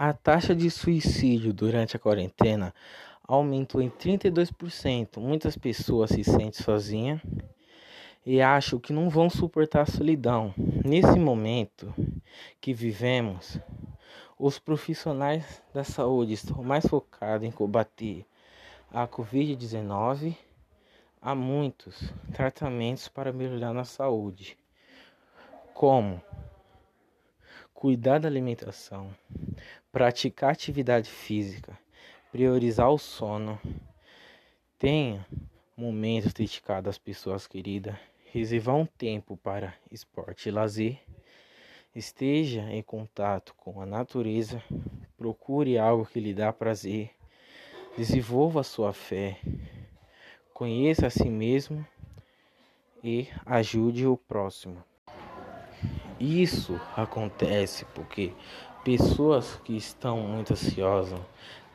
A taxa de suicídio durante a quarentena aumentou em 32%. Muitas pessoas se sentem sozinhas e acham que não vão suportar a solidão. Nesse momento que vivemos, os profissionais da saúde estão mais focados em combater a Covid-19. Há muitos tratamentos para melhorar na saúde, como cuidar da alimentação, praticar atividade física, priorizar o sono, tenha momentos dedicados às pessoas queridas, reservar um tempo para esporte e lazer, esteja em contato com a natureza, procure algo que lhe dá prazer, desenvolva sua fé, conheça a si mesmo e ajude o próximo. Isso acontece porque pessoas que estão muito ansiosas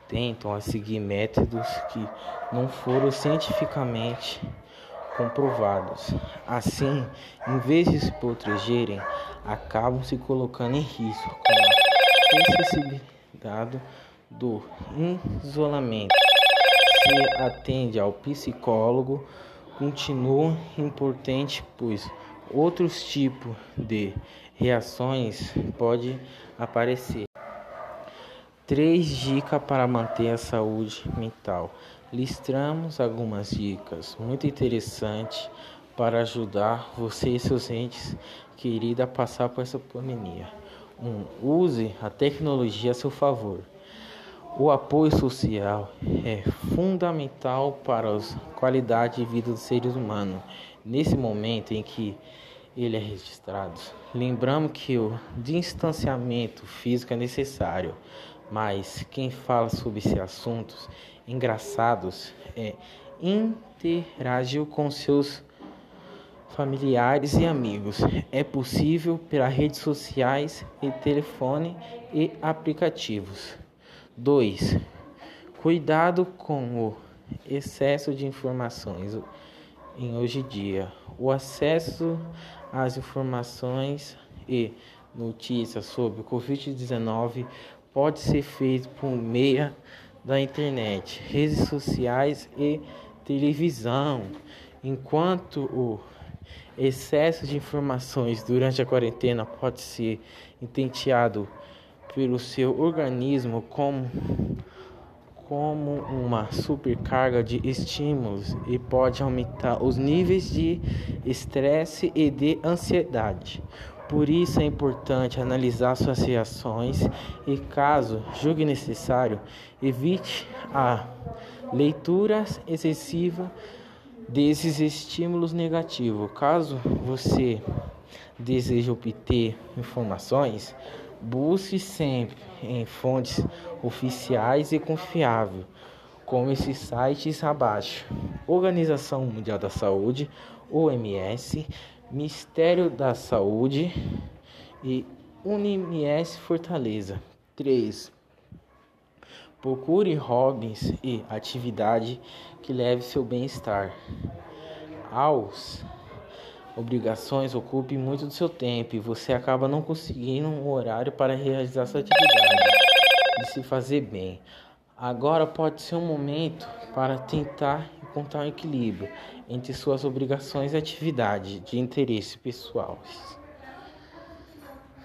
tentam seguir métodos que não foram cientificamente comprovados. Assim, em vez de se protegerem, acabam se colocando em risco com a necessidade do isolamento. Se atende ao psicólogo, continua importante, pois outros tipos de reações podem aparecer. Três dicas para manter a saúde mental. Listamos algumas dicas muito interessantes para ajudar você e seus entes queridos a passar por essa pandemia. 1. Um, use a tecnologia a seu favor. O apoio social é fundamental para a qualidade de vida dos seres humanos. Nesse momento em que ele é registrado, lembramos que o distanciamento físico é necessário, mas quem fala sobre esses assuntos engraçados é interagiu com seus familiares e amigos. É possível pelas redes sociais e telefone e aplicativos. 2. Cuidado com o excesso de informações em hoje em dia. O acesso às informações e notícias sobre o Covid-19 pode ser feito por meio da internet, redes sociais e televisão. Enquanto o excesso de informações durante a quarentena pode ser intenteado pelo seu organismo como, como uma supercarga de estímulos e pode aumentar os níveis de estresse e de ansiedade. Por isso é importante analisar suas reações e, caso julgue necessário, evite a leitura excessiva desses estímulos negativos. Caso você deseje obter informações, Busque sempre em fontes oficiais e confiáveis, como esses sites abaixo: Organização Mundial da Saúde, OMS, Ministério da Saúde e Unims Fortaleza. 3. Procure hobbies e atividade que leve seu bem-estar aos obrigações ocupem muito do seu tempo e você acaba não conseguindo um horário para realizar sua atividade de se fazer bem. Agora pode ser um momento para tentar encontrar um equilíbrio entre suas obrigações e atividades de interesse pessoal.